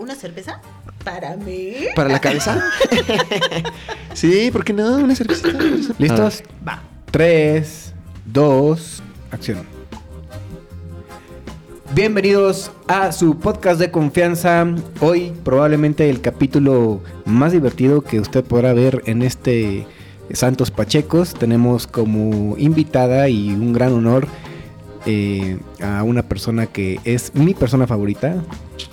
¿Una cerveza? ¿Para mí? ¿Para la cabeza? sí, ¿por qué no? Una cervecita. ¿Listos? Va. 3, 2, acción. Bienvenidos a su podcast de confianza. Hoy probablemente el capítulo más divertido que usted podrá ver en este Santos Pachecos. Tenemos como invitada y un gran honor eh, a una persona que es mi persona favorita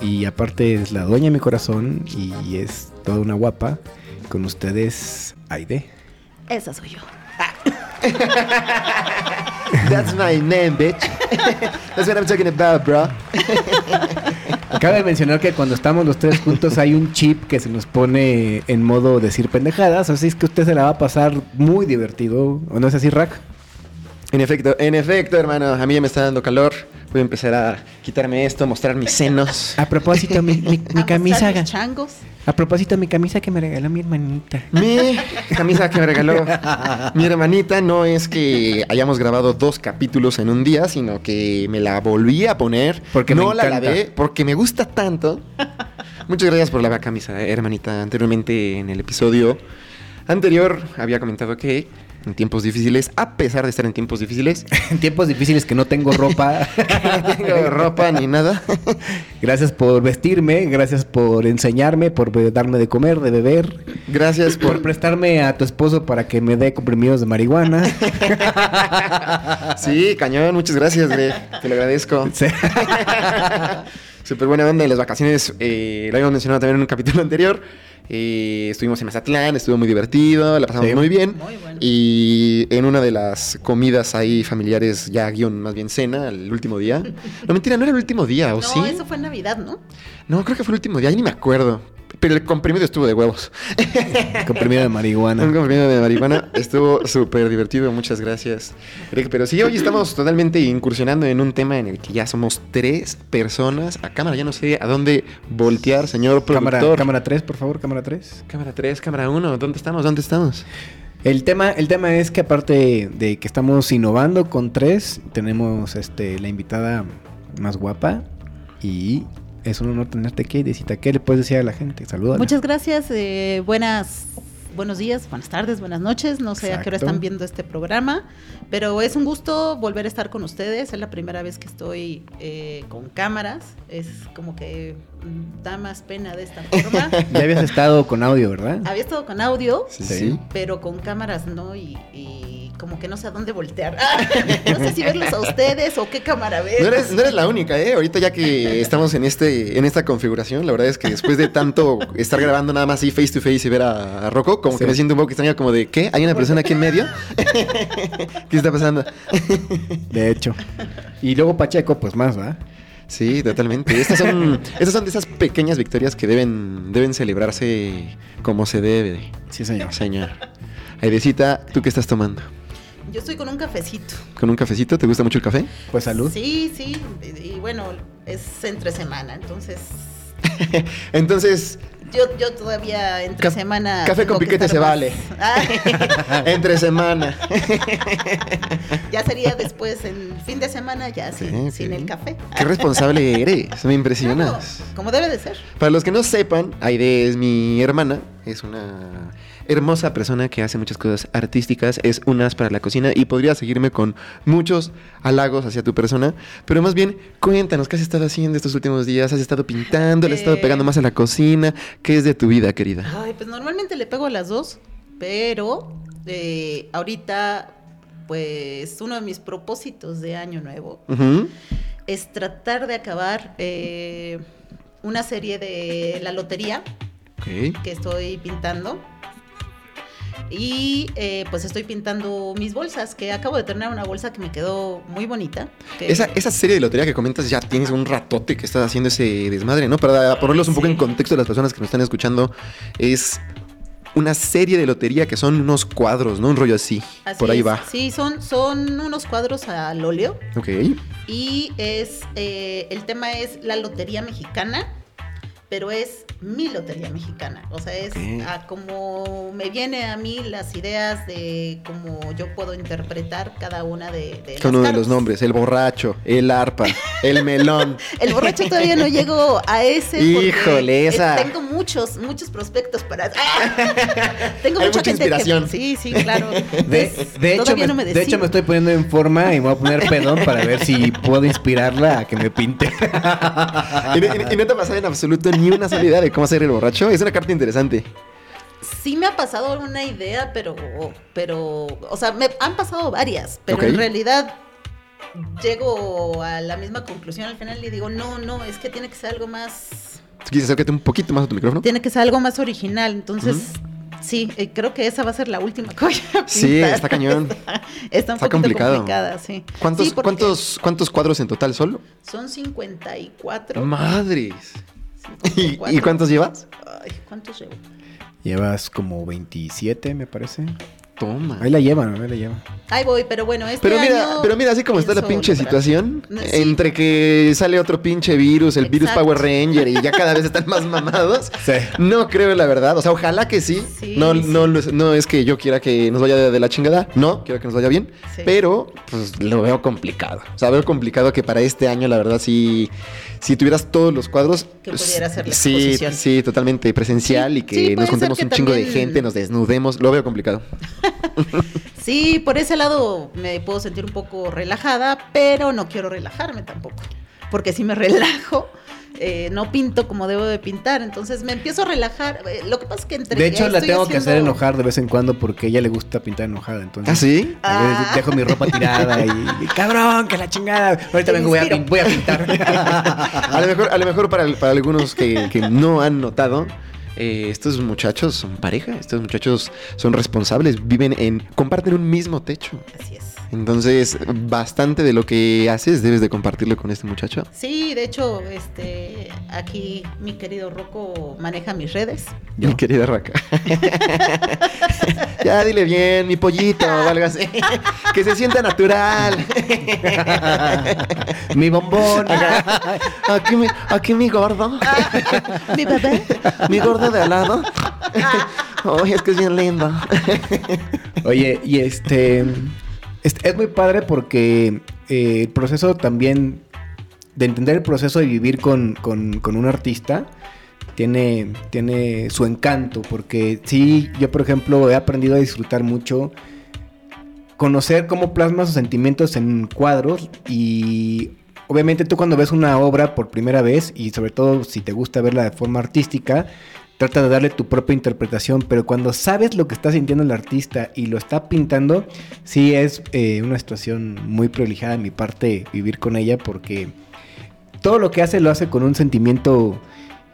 y aparte es la dueña de mi corazón y es toda una guapa. Con ustedes, Aide. Esa soy yo. That's my name, bitch. That's what I'm talking about, bro. Cabe mencionar que cuando estamos los tres juntos hay un chip que se nos pone en modo decir pendejadas, así es que usted se la va a pasar muy divertido, ¿o no es así, Rack? En efecto, en efecto, hermano. A mí ya me está dando calor. Voy a empezar a quitarme esto, mostrar mis senos. A propósito, mi, mi- mi A camisa, mis changos. a propósito, mi camisa que me regaló mi hermanita. Mi camisa que me regaló mi hermanita no es que hayamos grabado dos capítulos en un día, sino que me la volví a poner. Porque me no la encanta. lavé porque me gusta tanto. Muchas gracias por la camisa, hermanita. Anteriormente en el episodio anterior había comentado que en tiempos difíciles, a pesar de estar en tiempos difíciles, En tiempos difíciles que no tengo ropa. no tengo ropa ni nada. gracias por vestirme, gracias por enseñarme, por darme de comer, de beber, Gracias por por prestarme a tu esposo para que me dé comprimidos de marihuana. Sí, cañón, muchas gracias, güey. Te lo agradezco. Sí. Súper buena onda en las vacaciones. eh, lo habíamos mencionado también en un capítulo anterior. Eh, estuvimos en Mazatlán, estuvo muy divertido, la pasamos Sí. muy bien. Muy bueno. Y en una de las comidas ahí familiares, ya guion más bien cena, el último día. No, mentira, no era el último día, ¿o no, sí? eso fue en Navidad, ¿no? No, creo que fue el último día, ahí ni me acuerdo. Pero el comprimido estuvo de huevos. Comprimido de marihuana. Un comprimido de marihuana estuvo súper divertido, muchas gracias. Pero sí, hoy estamos totalmente incursionando en un tema en el que ya somos tres personas. A cámara, ya no sé a dónde voltear, señor Cámara, productor. cámara 3, por favor, cámara 3. Cámara 3, cámara 1, ¿dónde estamos? ¿Dónde estamos? El tema, el tema es que aparte de que estamos innovando con tres, tenemos este la invitada más guapa y es un honor tenerte aquí, Desita. ¿Qué le puedes decir a la gente? Saludos. Muchas gracias. eh, buenas, buenos días, buenas tardes, buenas noches. No sé a qué hora están viendo este programa, pero es un gusto volver a estar con ustedes. Es la primera vez que estoy eh, con cámaras. Es como que mm, da más pena de esta forma. Ya habías estado con audio, ¿verdad? Había estado con audio, sí. pero con cámaras no y, y como que no sé a dónde voltear. no sé si verlos a ustedes o qué cámara ver. No eres, no eres la única, ¿eh? Ahorita ya que estamos en este en esta configuración, la verdad es que después de tanto estar grabando nada más así face to face y ver a, a Rocco, como Sí. que me siento un poco extraño, como de, ¿qué? ¿Hay una persona aquí en medio? ¿Qué está pasando? De hecho. Y luego Pacheco, pues más, ¿va? Sí, totalmente. Estas son, estas son de esas pequeñas victorias que deben, deben celebrarse como se debe, Sí, señor. señor. Aidecita, ¿tú qué estás tomando? Yo estoy con un cafecito. ¿Con un cafecito? ¿Te gusta mucho el café? Pues salud. Sí, sí. Y, y bueno, es entre semana, entonces Entonces, yo, yo todavía entre Ca- semana. café con que piquete se más- vale. Entre semana. ya sería después, en fin de semana, ya Sí, sin, sí. sin el café. Qué responsable eres, me Claro, impresionas. como debe de ser. Para los que no sepan, Aide es mi hermana, es una hermosa persona que hace muchas cosas artísticas, es un as para la cocina y podría seguirme con muchos halagos hacia tu persona, pero más bien cuéntanos qué has estado haciendo estos últimos días, has estado pintando, le has estado Eh. pegando más a la cocina, ¿qué es de tu vida, querida? Ay, pues normalmente le pego a las dos, pero eh, ahorita, pues uno de mis propósitos de año nuevo es tratar de acabar eh, una serie de la lotería que estoy pintando. Y eh, pues estoy pintando mis bolsas, que acabo de tener una bolsa que me quedó muy bonita. que- Esa, esa serie de lotería que comentas ya tienes un ratote que estás haciendo ese desmadre, ¿no? Para ponerlos un poco Sí. en contexto de las personas que nos están escuchando, es una serie de lotería que son unos cuadros, ¿no? Un rollo así. Así Por ahí es. va. Sí, son, son unos cuadros al óleo. Ok. Y es eh, el tema es la lotería mexicana. Pero es mi lotería mexicana. O sea, es a como me viene a mí las ideas de cómo yo puedo interpretar cada una de, de Cada uno de los nombres, el borracho, el arpa, el melón. El borracho todavía no llego a ese. Híjole, eh, esa. tengo muchos, muchos prospectos para. tengo Hay mucha, mucha gente inspiración. Que, sí, sí, claro. De, Pues, de hecho, todavía me, no me de hecho, me estoy poniendo en forma y me voy a poner pedón para ver si puedo inspirarla a que me pinte. y, y- y no te ha pasado en absoluto ni una sola idea de cómo hacer el borracho. Es una carta interesante. Sí me ha pasado una idea, pero, pero, o sea, me han pasado varias, pero en realidad llego a la misma conclusión al final y digo, no, no, es que tiene que ser algo más, quieres acércate un poquito más a tu micrófono. tiene que ser algo más original, entonces, sí, eh, creo que esa va a ser la última que voy a Sí, está cañón. Está, está un Está poquito complicado. complicada, sí. ¿Cuántos, Sí, porque cuántos, ¿Cuántos cuadros en total solo? Son 54. Madres. ¿Y, 54. y cuántos llevas? Ay, ¿cuántos llevo? Llevas como 27, me parece. Toma. Ahí la llevan, ahí la llevan. Ahí voy, pero bueno, este Pero mira, año pero mira, así como está la pinche situación, sí. entre que sale otro pinche virus, el virus. Power Ranger, y ya cada vez están más mamados, Sí. no creo la verdad. O sea, ojalá que sí. Sí, no, sí. No, no es- no es que yo quiera que nos vaya de, de la chingada, no, quiero que nos vaya bien, Sí. pero pues lo veo complicado. O sea, veo complicado que para este año, la verdad, sí, si tuvieras todos los cuadros, Que pues, pudiera ser la sí, exposición. sí, totalmente presencial Sí, y que nos juntemos que un chingo de gente, nos desnudemos, lo veo complicado. Sí, por ese lado me puedo sentir un poco relajada, pero no quiero relajarme tampoco. Porque si me relajo, eh, no pinto como debo de pintar. Entonces me empiezo a relajar. Eh, Lo que pasa es que entre De hecho, la tengo que hacer enojar de vez en cuando porque a ella le gusta pintar enojada. Entonces, ¿Ah, sí? a veces Ah. dejo mi ropa tirada y, y, cabrón, que la chingada. Ahorita vengo, voy a, voy pintar. A lo mejor, a lo mejor para, para algunos que, que no han notado, eh, estos muchachos son pareja, estos muchachos son responsables, viven en, comparten un mismo techo. Así es. Entonces, bastante de lo que haces debes de compartirlo con este muchacho. Sí, de hecho, este, aquí mi querido Rocco maneja mis redes. Mi querida Raca. ya dile bien, mi pollito, o algo así. que se sienta natural. mi bombón. Aquí mi, aquí mi gordo. mi bebé. mi gordo de al lado. Ay, es que es bien lindo. Oye, y este, este, es muy padre porque eh, el proceso también de entender el proceso de vivir con, con- con un artista tiene, tiene su encanto porque sí, yo por ejemplo he aprendido a disfrutar mucho conocer cómo plasma sus sentimientos en cuadros y obviamente tú cuando ves una obra por primera vez y sobre todo si te gusta verla de forma artística, trata de darle tu propia interpretación, pero cuando sabes lo que está sintiendo el artista y lo está pintando, sí es eh, una situación muy privilegiada de mi parte vivir con ella porque todo lo que hace lo hace con un sentimiento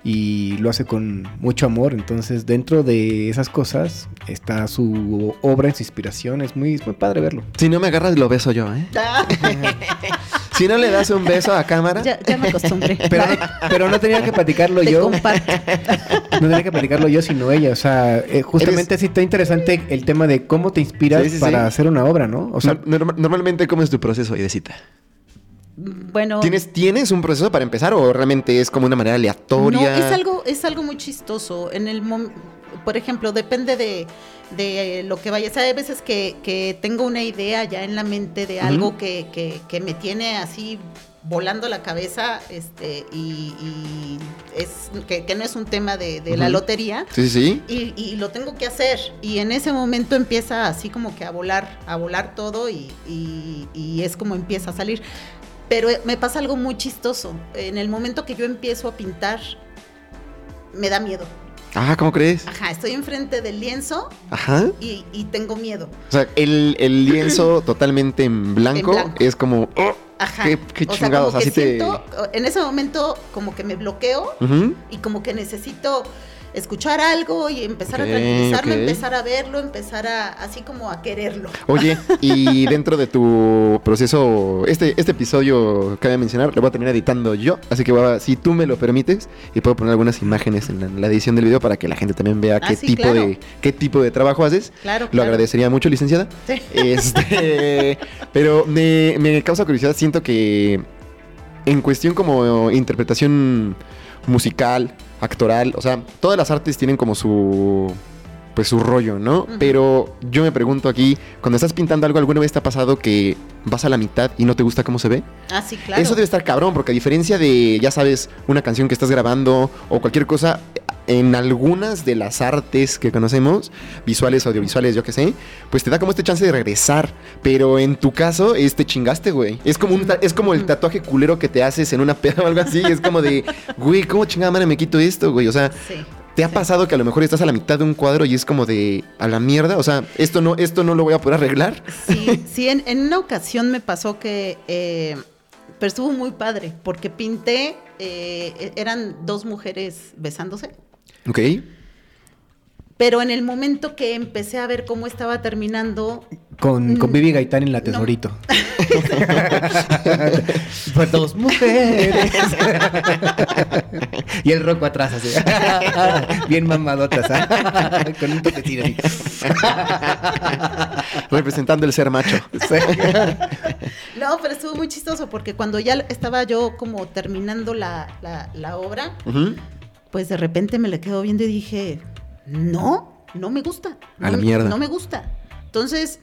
y lo hace con mucho amor. Entonces, dentro de esas cosas está su obra, su inspiración. Es muy, es muy padre verlo. Si no me agarras, lo beso yo, ¿eh? Si no le das un beso a cámara. ya, ya me acostumbré. Pero, no- pero no tenía que platicarlo Te yo. comparto. No tenía que platicarlo yo, sino ella. O sea, eh, justamente sí está interesante el tema de cómo te inspiras Sí, sí, para sí. hacer una obra, ¿no? O sea, Nor- norma- normalmente, ¿cómo es tu proceso, Idecita? Bueno. ¿Tienes, ¿Tienes un proceso para empezar o realmente es como una manera aleatoria? No, es algo, es algo muy chistoso. En el por ejemplo, depende de, de lo que vaya. O sea, hay veces que, que tengo una idea ya en la mente de algo Ujú. que, que, que me tiene así volando la cabeza, este, y, y es que, que no es un tema de, de la Ujú. lotería. Sí, sí. Y, y lo tengo que hacer. Y en ese momento empieza así como que a volar, a volar todo y, y- y es como empieza a salir. Pero me pasa algo muy chistoso. En el momento que yo empiezo a pintar, me da miedo. Ah, ¿cómo crees? Ajá, estoy enfrente del lienzo Ajá. y, y tengo miedo. O sea, el, el lienzo totalmente en blanco, En blanco. es como... oh, Ajá. Qué- qué o sea, chingados, como que así te- en ese momento como que me bloqueo y como que necesito escuchar algo y empezar a tranquilizarme, ok. empezar a verlo, empezar a así como a quererlo. Oye, y dentro de tu proceso, este, este episodio cabe mencionar, lo voy a terminar editando yo, así que voy a- si tú me lo permites, y puedo poner algunas imágenes en la, en la edición del video para que la gente también vea Ah, qué sí, tipo claro. de qué tipo de trabajo haces. Claro, Lo claro. agradecería mucho, licenciada. Sí. Este, pero me, me causa curiosidad, siento que en cuestión como interpretación musical, actoral, o sea, todas las artes tienen como su pues su rollo, ¿no? Pero yo me pregunto aquí, cuando estás pintando algo, ¿alguna vez te ha pasado que vas a la mitad y no te gusta cómo se ve? Ah, sí, claro. Eso debe estar cabrón, porque a diferencia de, ya sabes, una canción que estás grabando o cualquier cosa, en algunas de las artes que conocemos, visuales, audiovisuales, yo qué sé, pues te da como este chance de regresar. Pero en tu caso, es te chingaste, güey. Es como, un es como el tatuaje culero que te haces en una peda o algo así. Es como de, güey, ¿cómo chingada madre me quito esto, güey? O sea, Sí. ¿te ha pasado que a lo mejor estás a la mitad de un cuadro y es como de, a la mierda? O sea, esto no, esto no lo voy a poder arreglar. Sí, sí, en, en una ocasión me pasó que, eh, pero estuvo muy padre, porque pinté, eh, eran dos mujeres besándose, Ok. pero en el momento que empecé a ver cómo estaba terminando, Con, con Mm, Vivi Gaitán en la no. tesorito. Fue dos mujeres. y el roco atrás así. Bien mamadotas. ¿ah? Con un toquecito así. Representando el ser macho. No, pero estuvo muy chistoso, porque cuando ya estaba yo como terminando la, la- la obra, Ujú. Pues de repente me le quedo viendo y dije, no, no me gusta. A la no- mierda. No me gusta. Entonces,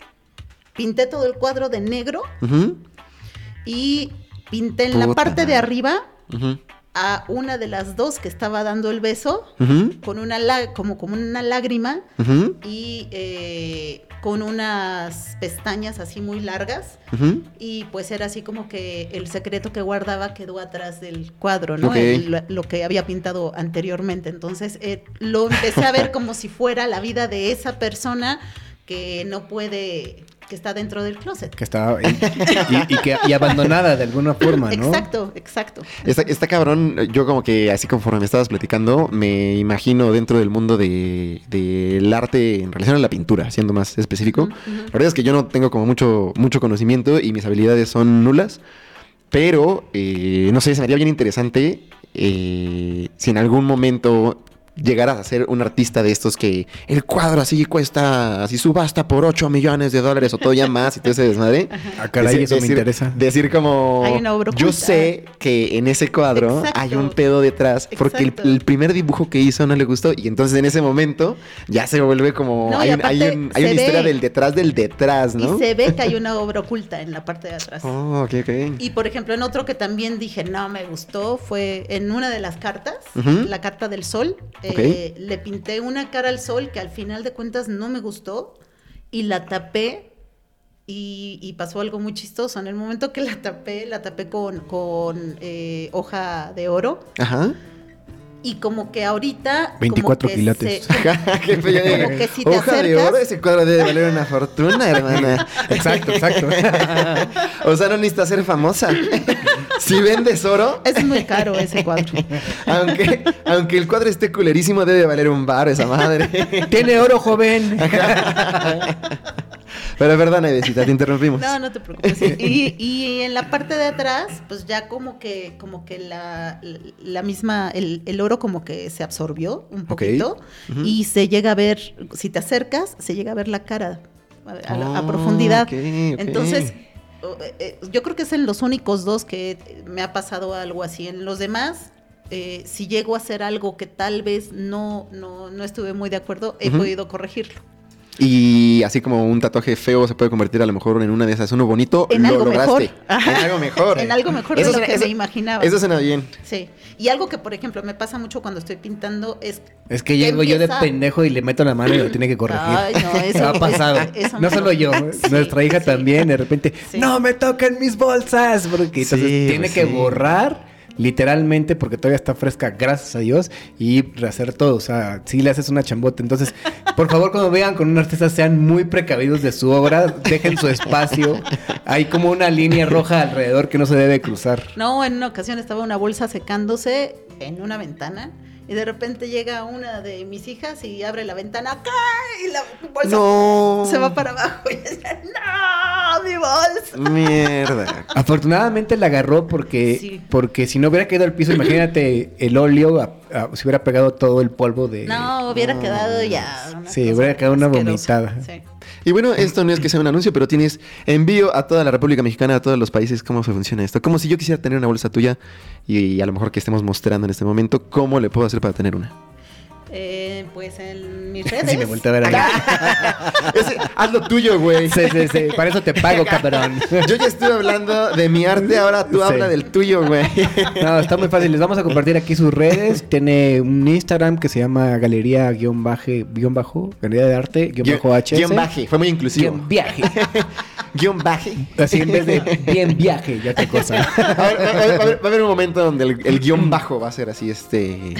pinté todo el cuadro de negro y pinté en la parte de arriba. A una de las dos que estaba dando el beso con una como, como una lágrima y eh, con unas pestañas así muy largas y pues era así como que el secreto que guardaba quedó atrás del cuadro, ¿no? El- lo que había pintado anteriormente. Entonces eh, lo empecé a ver como si fuera la vida de esa persona que no puede, que está dentro del closet. Que estaba. Y, y- y que, y abandonada de alguna forma, ¿no? Exacto, exacto. Está, está cabrón, yo como que así conforme me estabas platicando, me imagino dentro del mundo de- del arte en relación a la pintura, siendo más específico. La verdad es que yo no tengo como mucho, mucho conocimiento y mis habilidades son nulas, pero eh, no sé, se me haría bien interesante eh, si en algún momento llegaras a ser un artista de estos que el cuadro así cuesta, así subasta por 8 millones de dólares o todavía más y todo ese desmadre. Ah, caray, Decir- eso me decir- interesa. Decir como, Hay una obra yo sé que en ese cuadro Exacto. hay un pedo detrás porque el, primer dibujo que hizo no le gustó y entonces en ese momento ya se vuelve como, No, hay, un- hay un- una historia del detrás del detrás, ¿no? Y se ve que hay una obra oculta en la parte de atrás. Oh, ok, ok. Y por ejemplo, en otro que también dije, no me gustó, fue en una de las cartas, la carta del sol. eh, le pinté una cara al sol que al final de cuentas no me gustó y la tapé. Y, y pasó algo muy chistoso. En el momento que la tapé, la tapé con, con eh, hoja de oro. Ajá. Y como que ahorita. 24 como que quilates. se- Como que si te Hoja de acercas- oro, ese cuadro debe valer una fortuna, hermana. Exacto, exacto. o sea, no necesitas ser famosa. si vendes oro, es muy caro ese cuadro. aunque, aunque el cuadro esté culerísimo, debe valer un bar esa madre. Tiene oro, joven. Pero es verdad, Nedecita, te interrumpimos. No, no te preocupes. Y, y en la parte de atrás, pues ya como que, como que la, la misma, el, el oro como que se absorbió un poquito y se llega a ver, si te acercas, se llega a ver la cara a, a a Oh, profundidad. ok, ok. Entonces, o- eh, yo creo que es en los únicos dos que me ha pasado algo así. En los demás, eh, si llego a hacer algo que tal vez no, no, no estuve muy de acuerdo, he podido corregirlo. Y así como un tatuaje feo se puede convertir a lo mejor en una de esas, uno bonito, En lo algo lograste. mejor. En algo mejor. En algo mejor de Eso lo que eso- me imaginaba. Eso suena bien. Sí. Y algo que, por ejemplo, me pasa mucho cuando estoy pintando es. Es que llego yo de pendejo y le meto la mano y lo tiene que corregir. Ay, no, eso- ha pasado. eso- eso no me- solo yo, Sí, nuestra hija sí. también, de repente, Sí. no me toquen mis bolsas, porque entonces Sí, tiene pues que sí. borrar literalmente porque todavía está fresca, gracias a Dios, y rehacer todo, o sea, sí le haces una chambota. Entonces, por favor, cuando vean con un artista, sean muy precavidos de su obra, dejen su espacio. Hay como una línea roja alrededor que no se debe cruzar. No, en una ocasión estaba una bolsa secándose en una ventana. Y de repente llega una de mis hijas y abre la ventana ¡acá! y la bolsa No. se va para abajo. Y decía, ¡No! ¡Mi bolsa! Mierda. Afortunadamente la agarró porque, Sí. porque si no hubiera caído al piso, imagínate el óleo, a- a- se hubiera pegado todo el polvo de... No, hubiera quedado ya. Sí, hubiera quedado una asquerosa. vomitada. Sí. Y bueno, esto no es que sea un anuncio, pero tienes envío a toda la República Mexicana, a todos los países, cómo se funciona esto. Como si yo quisiera tener una bolsa tuya y, a lo mejor que estemos mostrando en este momento, ¿cómo le puedo hacer para tener una? Eh, pues en mis redes. Sí, me volteé a ver ahí. Ese, haz lo tuyo, güey. Sí, sí, sí. Para eso te pago, cabrón. Yo ya estuve hablando de mi arte, ahora tú Sí. habla del tuyo, güey. No, está muy fácil. Les vamos a compartir aquí sus redes. Tiene un Instagram que se llama galería guion baje, guion bajo, galería de arte, guion bajo HS. Guión baje, fue muy inclusivo. Guión viaje. Guión baje. Así en vez de bien viaje, ya qué cosa. A ver, va, a haber- va a haber- va a haber un momento donde el, el guion bajo va a ser así, este,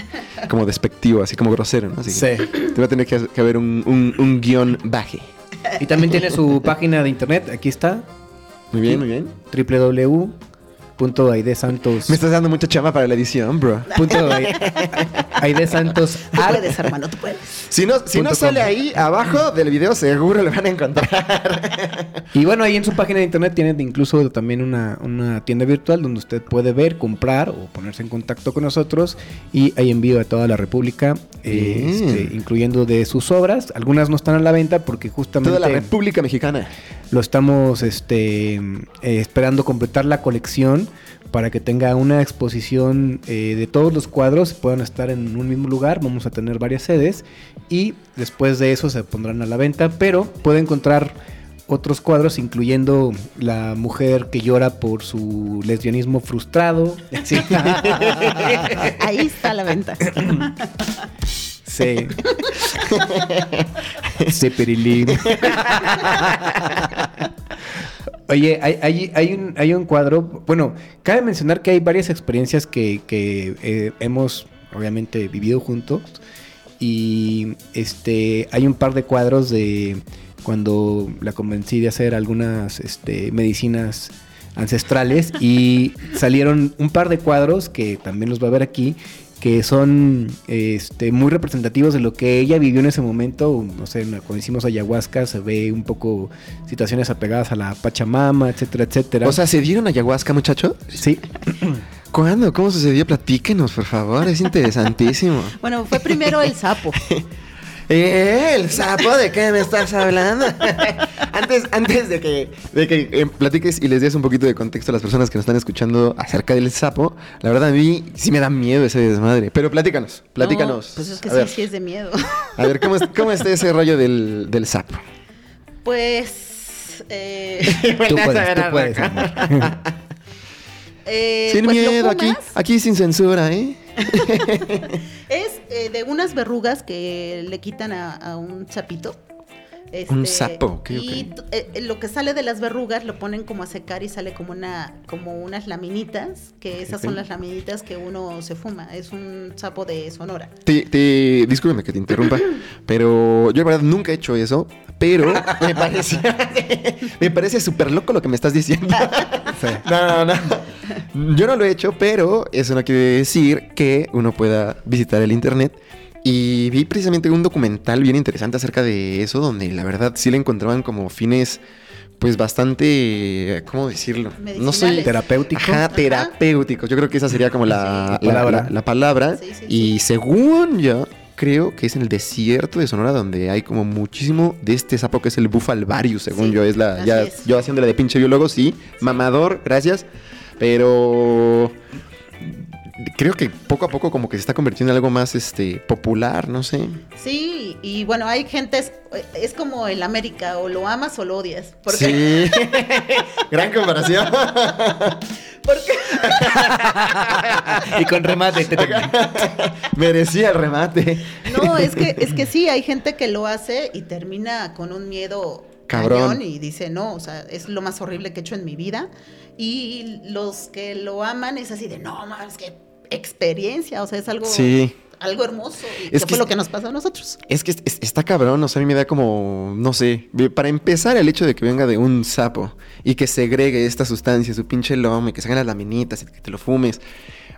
como despectivo, así como grosero, ¿no? Así Sí. Te va a tener que, que haber un, un- un guion baje. Y también tiene su página de internet. Aquí está. Muy bien, muy bien. www.aidesantos. Me estás dando mucha chama para la edición, bro. Punto aidesantos Tú puedes, hermano, tú puedes. Si no, si no Punto sale com. ahí abajo del video, seguro lo van a encontrar. Y bueno, ahí en su página de internet tienen incluso también una, una tienda virtual donde usted puede ver, comprar o ponerse en contacto con nosotros. Y hay envío a toda la República, eh, este, incluyendo de sus obras. Algunas no están a la venta porque justamente Toda la República Mexicana. lo estamos este, eh, esperando completar la colección para que tenga una exposición eh, de todos los cuadros, puedan estar en un mismo lugar, vamos a tener varias sedes y después de eso se pondrán a la venta, pero puede encontrar otros cuadros incluyendo la mujer que llora por su lesbianismo frustrado. Sí. Ahí está la venta. Sí. Pirilín. Oye, hay, hay- hay un, hay un cuadro. Bueno, cabe mencionar que hay varias experiencias que, que, eh, hemos, obviamente, vivido juntos. Y este hay un par de cuadros de cuando la convencí de hacer algunas este, medicinas ancestrales. Y salieron un par de cuadros que también los va a ver aquí que son este, muy representativos de lo que ella vivió en ese momento. No sé, cuando hicimos ayahuasca se ve un poco situaciones apegadas a la Pachamama, etcétera, etcétera. O sea, ¿se dieron ayahuasca, muchacho? sí. ¿Cuándo? ¿Cómo sucedió? Platíquenos, por favor. Es interesantísimo. Bueno, fue primero el sapo. Eh, el sapo, ¿de qué me estás hablando? antes, antes de que, de que eh, platiques y les des un poquito de contexto a las personas que nos están escuchando acerca del sapo, la verdad a mí sí me da miedo ese desmadre. Pero platícanos, platícanos. No, pues es que a sí, ver, sí es de miedo. A ver, ¿cómo, es- cómo está ese rollo del, del sapo? Pues. eh, Tú puedes, tú puedes, amor. eh, sin pues miedo, aquí, aquí sin censura, ¿eh? Es eh, de unas verrugas que le quitan a, a un sapito. Un sapo, ok, y t- eh, lo que sale de las verrugas lo ponen como a secar y sale como una como unas laminitas, que esas son las laminitas que uno se fuma. Es un sapo de Sonora. Te, te, discúlpeme que te interrumpa, pero yo la verdad nunca he hecho eso, pero me parece, me parece súper loco lo que me estás diciendo. Sí. No, no, no. Yo no lo he hecho, pero eso no quiere decir que uno pueda visitar el internet. Y vi precisamente un documental bien interesante acerca de eso, donde la verdad sí le encontraban como fines, pues bastante, ¿cómo decirlo? No soy. Terapéutico. Ajá, terapéuticos. Yo creo que esa sería como la, Sí. la- Palabra. la- la palabra. Sí, sí, y según yo, creo que es en el desierto de Sonora donde hay como muchísimo de este sapo que es el bufalvarius, según Sí, yo. Es la, ya, es. yo haciéndole de pinche biólogo, sí. Mamador, gracias. Pero creo que poco a poco como que se está convirtiendo en algo más este popular, no sé. Sí, y bueno, hay gente, es, es como el América, o lo amas o lo odias. Porque, Sí. Gran comparación. porque y con remate. te- te- Merecía el remate. no, es que, es que sí, hay gente que lo hace y termina con un miedo Cabrón. cañón y dice, no, o sea, es lo más horrible que he hecho en mi vida. Y los que lo aman es así de, no, mames, qué experiencia, o sea, es algo, Sí. algo hermoso. Y Es que que fue lo que nos pasó a nosotros. Es que es- es- está cabrón, o sea, a mí me da como, no sé, para empezar el hecho de que venga de un sapo y que segregue esta sustancia, su pinche lomo y que salgan las laminitas y que te lo fumes.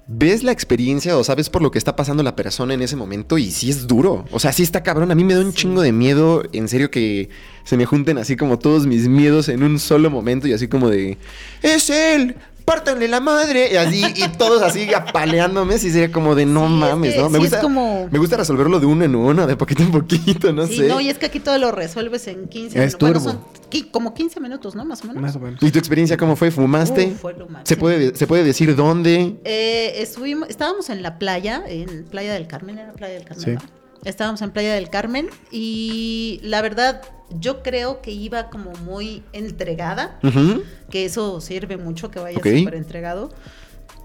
Ves la experiencia o sabes por lo que está pasando la persona en ese momento y sí es duro. O sea, sí está cabrón. A mí me da un Sí. chingo de miedo, en serio, que se me junten así como todos mis miedos en un solo momento y así como de, es él, pártanle la madre. Y así, y todos así apaleándome. Sí, sería como de no Sí, es mames, que ¿no? Me sí es gusta, como- me gusta resolverlo de uno en uno, de poquito en poquito, no Sí, sé. no, y es que aquí todo lo resuelves en 15 Es minutos. Bueno, turbo. son qui- como 15 minutos, ¿no? Más o menos. Más o menos. ¿Y tu experiencia cómo fue? ¿Fumaste? Uf, fue lo máximo. ¿Se puede, ¿Se puede decir dónde? Eh, estuvimos, estábamos en la playa, en Playa del Carmen, era Playa del Carmen. Sí. ¿no? Estábamos en Playa del Carmen y la verdad yo creo que iba como muy entregada, que eso sirve mucho que vayas Ok. súper entregado.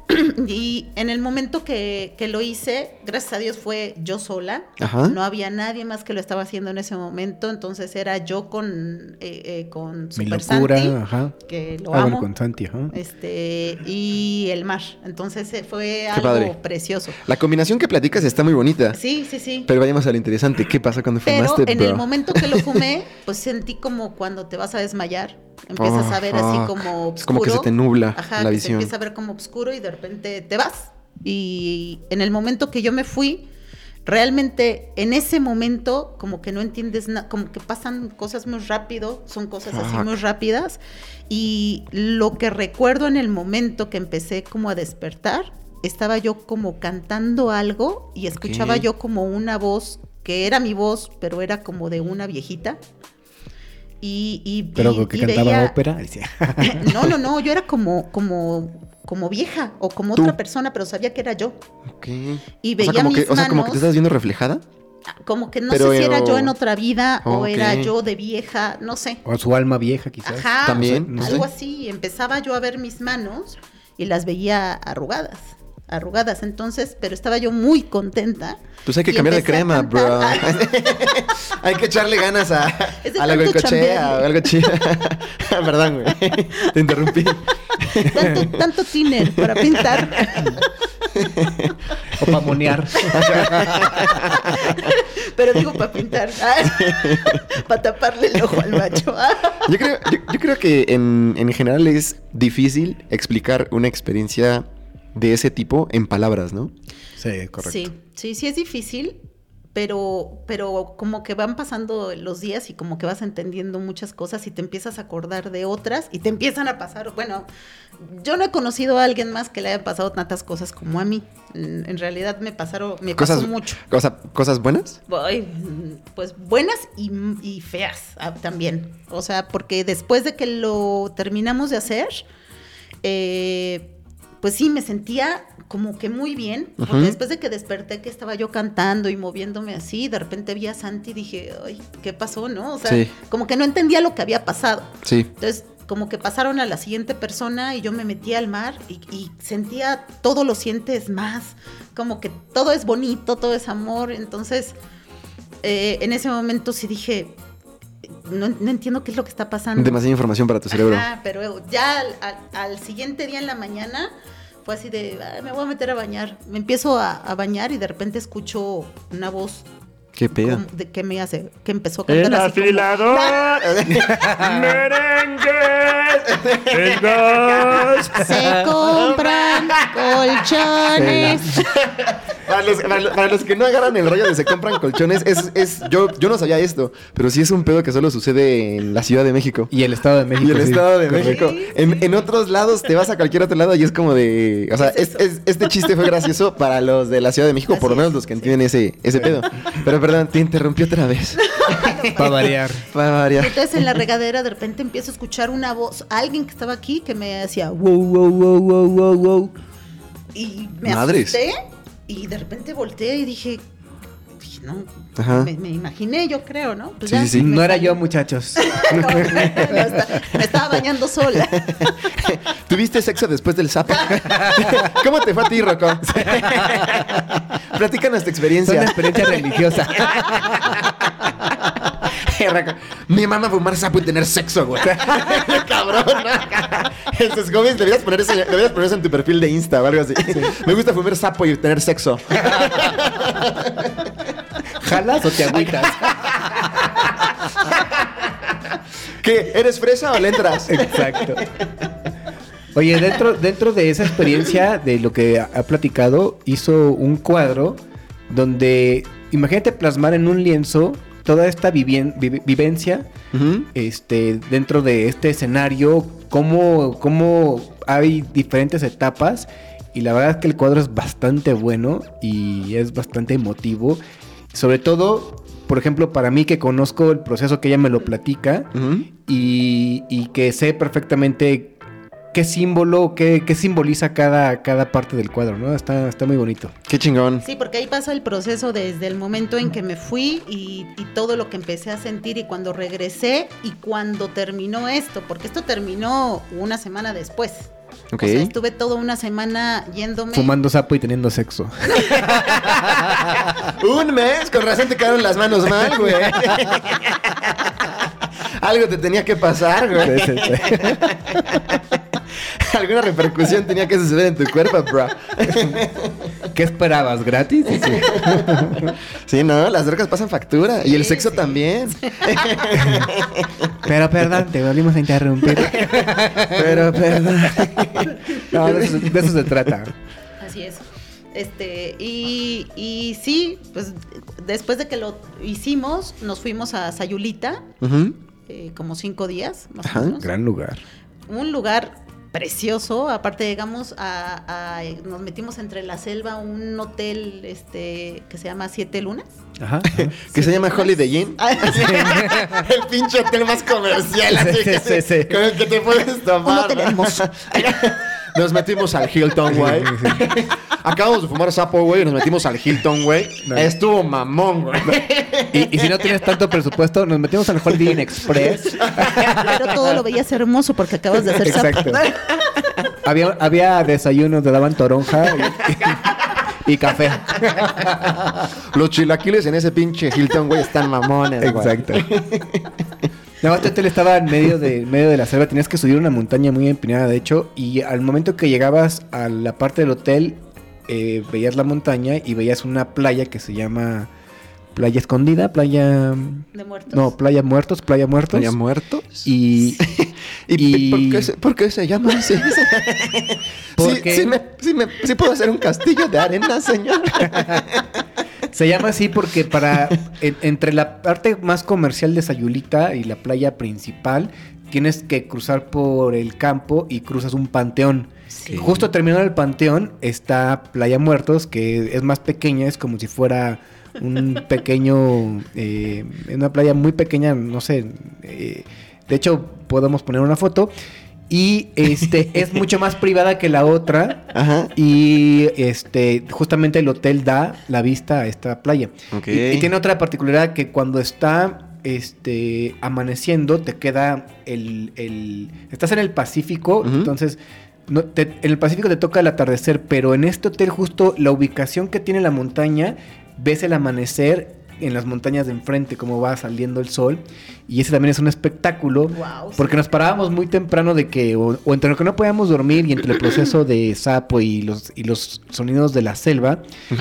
Y en el momento que, que lo hice, gracias a Dios fue yo sola. Ajá. No había nadie más que lo estaba haciendo en ese momento. Entonces era yo con, eh, eh, con Mi locura, Santi, ajá. que lo Ah, amo. bueno, con Santi, ajá. Este, y el mar. Entonces eh, fue algo padre. precioso. La combinación que platicas está muy bonita. Sí, sí, sí. Pero vayamos a lo interesante. ¿Qué pasó cuando Pero fumaste, en bro? el momento que lo fumé, pues sentí como cuando te vas a desmayar. Empiezas a ver así como Es como que oscuro. se te nubla Ajá, la que visión. Se empieza a ver como oscuro y de repente te vas. Y en el momento que yo me fui, realmente en ese momento como que no entiendes nada, como que pasan cosas muy rápido, son cosas así Fuck. muy rápidas. Y lo que recuerdo en el momento que empecé como a despertar, estaba yo como cantando algo y escuchaba Ok. yo como una voz que era mi voz, pero era como de una viejita. Y, y, Pero y- que y cantaba veía- ópera. no, no, no, yo era como, como, como vieja o como Tú. otra persona, pero sabía que era yo. Ok. Y o sea, veía como que, mis o sea, como que te estás viendo reflejada. Como que no Pero, sé si era yo en otra vida o era yo de vieja, no sé. O su alma vieja, quizás. Ajá, También, no sé. algo así. Empezaba yo a ver mis manos y las veía arrugadas, arrugadas. Entonces, pero estaba yo muy contenta. Pues hay que cambiar de crema, bro. hay que echarle ganas a, la chambearle. o algo chido. Perdón, güey. Te interrumpí. tanto, tanto tiner para pintar. O para monear. pero digo para pintar. para taparle el ojo al macho. Yo creo, yo, yo creo que en, en general es difícil explicar una experiencia de ese tipo en palabras, ¿no? Sí, correcto. Sí, sí, sí es difícil, pero, pero como que van pasando los días y como que vas entendiendo muchas cosas y te empiezas a acordar de otras y te empiezan a pasar. Bueno, yo no he conocido a alguien más que le haya pasado tantas cosas como a mí. En, en realidad me pasaron, me Cosas, pasó mucho. O sea, cosas buenas. Ay, pues buenas y, y feas ah, también. O sea, porque después de que lo terminamos de hacer, eh, pues sí, me sentía como que muy bien. Porque después de que desperté, que estaba yo cantando y moviéndome así, de repente vi a Santi y dije, ay, ¿qué pasó, no? O sea, Sí. como que no entendía lo que había pasado. Sí. Entonces, como que pasaron a la siguiente persona y yo me metí al mar y, y sentía todo lo sientes más, como que todo es bonito, todo es amor. Entonces, eh, en ese momento sí dije, no, no entiendo qué es lo que está pasando. Demasiada información para tu cerebro. Ajá, pero ya al, al- al siguiente día en la mañana fue así de, "Ay, me voy a meter a bañar. Me empiezo a, a bañar y de repente escucho una voz Qué pedo. de que me hace, que empezó a cantar El así como- afilador. Merengues. El gas. Se compran colchones. Para los, para los- para los que no agarran el rollo de se compran colchones, es, es yo, yo no sabía esto, pero sí es un pedo que solo sucede en la Ciudad de México. Y el Estado de México. Y el sí. Estado de. México. En, en otros lados te vas a cualquier otro lado y es como de. O sea, ¿Qué es es- es- este chiste fue gracioso para los de la Ciudad de México, por lo menos los que sí. entienden ese, ese pedo. Pero perdón, te interrumpí otra vez. Para variar. Para variar. Entonces en la regadera de repente empiezo a escuchar una voz, alguien que estaba aquí que me decía wow, wow, wow, wow, wow, wow. Y me Madres. asusté y de repente volteé y dije, dije, no, Ajá. me, me imaginé, yo creo, ¿no? Pues Sí, ya sí, sí. me No era yo, muchachos. No, no, está- me estaba bañando sola. ¿Tuviste sexo después del sapo? ¿Cómo te fue a ti, Rocco? Platícanos tu Es una experiencia. experiencia religiosa. Rocco, Mi mamá fumar sapo y tener sexo, güey. Cabrón. Estos jóvenes deberías poner, eso, deberías poner eso en tu perfil de Insta o algo así. Me gusta fumar sapo y tener sexo. ¿Jalas o te agüitas? ¿Qué? ¿Eres fresa o le entras? Exacto. Oye, dentro, dentro de esa experiencia, de lo que ha platicado, hizo un cuadro donde, imagínate plasmar en un lienzo toda esta vivien- vive- vivencia este, dentro de este escenario, cómo, cómo hay diferentes etapas y la verdad es que el cuadro es bastante bueno y es bastante emotivo. Sobre todo, por ejemplo, para mí que conozco el proceso que ella me lo platica y, y que sé perfectamente qué símbolo, qué, qué simboliza cada, cada parte del cuadro, ¿no? Está, está muy bonito. Qué chingón. Sí, porque ahí pasa el proceso desde el momento en que me fui y, y todo lo que empecé a sentir y cuando regresé y cuando terminó esto, porque esto terminó una semana después. Ok. O sea, estuve toda una semana yéndome. Fumando sapo y teniendo sexo. Un mes, con razón te quedaron las manos mal, güey. Algo te tenía que pasar, güey. Sí, sí, sí. Alguna repercusión tenía que suceder en tu cuerpo, bro. ¿Qué esperabas? ¿Gratis? Sí. Sí, no, las drogas pasan factura. y el sexo sí. también. Pero perdón, te volvimos a interrumpir. Pero, perdón. No, de eso, de eso se trata. Así es. Este, y, y sí, pues después de que lo hicimos, nos fuimos a Sayulita, eh, como cinco días, más Ajá. o menos. Gran lugar. Un lugar precioso. Aparte llegamos a, a- nos metimos entre la selva un hotel este que se llama Siete Lunas. Ajá. Que se llama Holiday Inn. Ah, el pinche hotel más comercial, así Sí, que sí, sí. con el que te puedes un tomar. hotel ¿no? hermoso. Nos metimos al Hilton, güey. Acabamos de fumar sapo, güey, y nos metimos al Hilton, güey. No. Estuvo mamón, güey. Y, y si no tienes tanto presupuesto, nos metimos al Holiday Inn Express. Pero todo lo veías hermoso porque acabas de hacer sapo. Exacto. Había, había desayunos, te daban toronja y, y café. Los chilaquiles en ese pinche Hilton, güey, están mamones, güey. Exacto. Nada más este hotel estaba en medio de, en medio de la selva, tenías que subir una montaña muy empinada, de hecho, y al momento que llegabas a la parte del hotel, eh, veías la montaña y veías una playa que se llama Playa Escondida, Playa... De muertos. No, Playa Muertos, Playa Muertos. ¿Estaría muerto? Y, ¿Y, Y- ¿por, qué se, por qué se llama así? Porque- Sí, sí, me, sí, me- sí puedo hacer un castillo de arena, señor. Se llama así porque para en- entre la parte más comercial de Sayulita y la playa principal tienes que cruzar por el campo y cruzas un panteón. Sí. Justo terminando el panteón está Playa Muertos, que es más pequeña, es como si fuera un pequeño, eh, una playa muy pequeña, no sé. eh, de hecho, podemos poner una foto. Y este es mucho más privada que la otra. Ajá. Y este, justamente el hotel da la vista a esta playa. Y, y tiene otra particularidad que cuando está este, amaneciendo, te queda el, el- Estás en el Pacífico, entonces. No, te- en el Pacífico te toca el atardecer, pero en este hotel justo la ubicación que tiene la montaña, ves el amanecer en las montañas de enfrente, cómo va saliendo el sol. Y ese también es un espectáculo. Sí. Porque nos parábamos muy temprano de que, o, o entre lo que no podíamos dormir y entre el proceso de sapo y los, y los sonidos de la selva,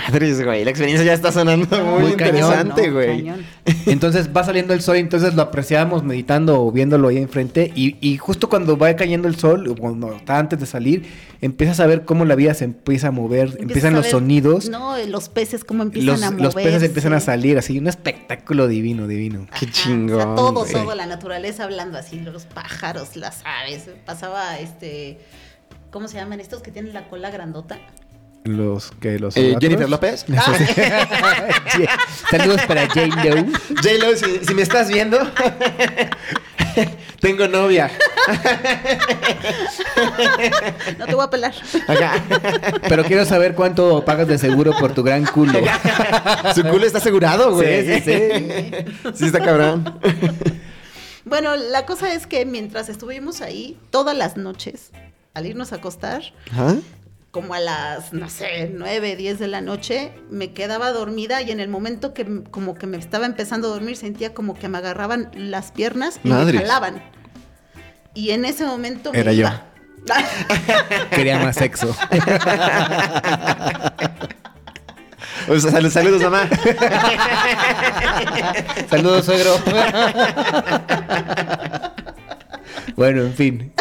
Madres, güey, la experiencia ya está sonando muy, Muy cañón, interesante, No, güey. cañón. entonces va saliendo el sol, y entonces lo apreciábamos meditando o viéndolo ahí enfrente. Y, y justo cuando va cayendo el sol, o cuando está antes de salir, empiezas a ver cómo la vida se empieza a mover, Empiezas empiezan a los ver, sonidos, No, los peces cómo empiezan los, a los moverse. peces empiezan a salir, así, un espectáculo divino, divino. Qué chingón, O sea, todo, güey. todo, la naturaleza hablando así, los pájaros, las aves. Pasaba este. ¿Cómo se llaman estos que tienen la cola grandota? Los que los Eh. Jennifer López. Saludos para Jane Doe. J-Lo, si, si me estás viendo, tengo novia. No te voy a pelar. Acá. Pero quiero saber cuánto pagas de seguro por tu gran culo. Su culo está asegurado, güey. Sí, sí, sí. Sí, está cabrón. Bueno, la cosa es que mientras estuvimos ahí, todas las noches, al irnos a acostar, como a las, no sé, 9, 10 de la noche, me quedaba dormida y en el momento que como que me estaba empezando a dormir, sentía como que me agarraban las piernas y me jalaban. Y en ese momento me Era yo. iba. Quería más sexo. O sea, saludos, mamá. Saludos, suegro. bueno, en fin.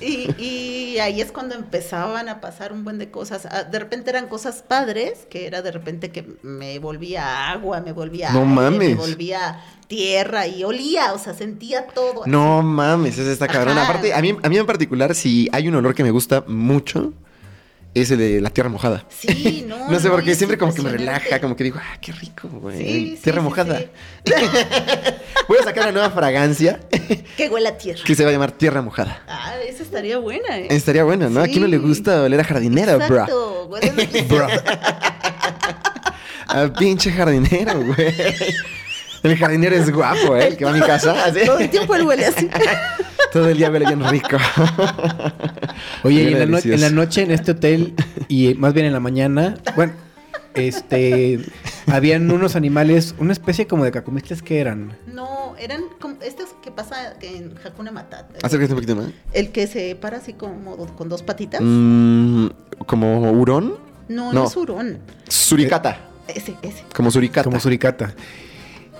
y, y Sí, ahí es cuando empezaban a pasar un buen de cosas. Ah, De repente eran cosas padres, que era de repente que me volvía agua, me volvía No aire, me mames. volvía tierra y olía, o sea, sentía todo. así. No mames, ese está cabrón. Aparte, a mí, a mí en particular, si hay un olor que me gusta mucho, es el de la tierra mojada. Sí, no. No sé por qué, siempre como que me relaja, como que digo, ah, qué rico, güey. Sí, tierra sí, mojada. sí. Voy a sacar una nueva fragancia Que huele a tierra. que se va a llamar tierra mojada. Ah, esa estaría buena, ¿eh? Estaría buena, ¿no? ¿A quién no le gusta oler a jardinera, bro? Exacto, a- Bro. A pinche jardinero, güey. El jardinero es guapo, ¿eh? El que va a mi casa. así. Todo el tiempo él huele así. Todo el día huele bien rico. Oye, y en la, no- en la noche en este hotel, y eh, más bien en la mañana, bueno, este, habían unos animales, una especie como de cacumistes que eran. No, eran como estos que pasa que en Hakuna Matata. Acércate un poquito más. El que se para así como con dos patitas. Mm, como hurón. No, no, no. es hurón. Suricata. Ese, ese. Como suricata. Como suricata.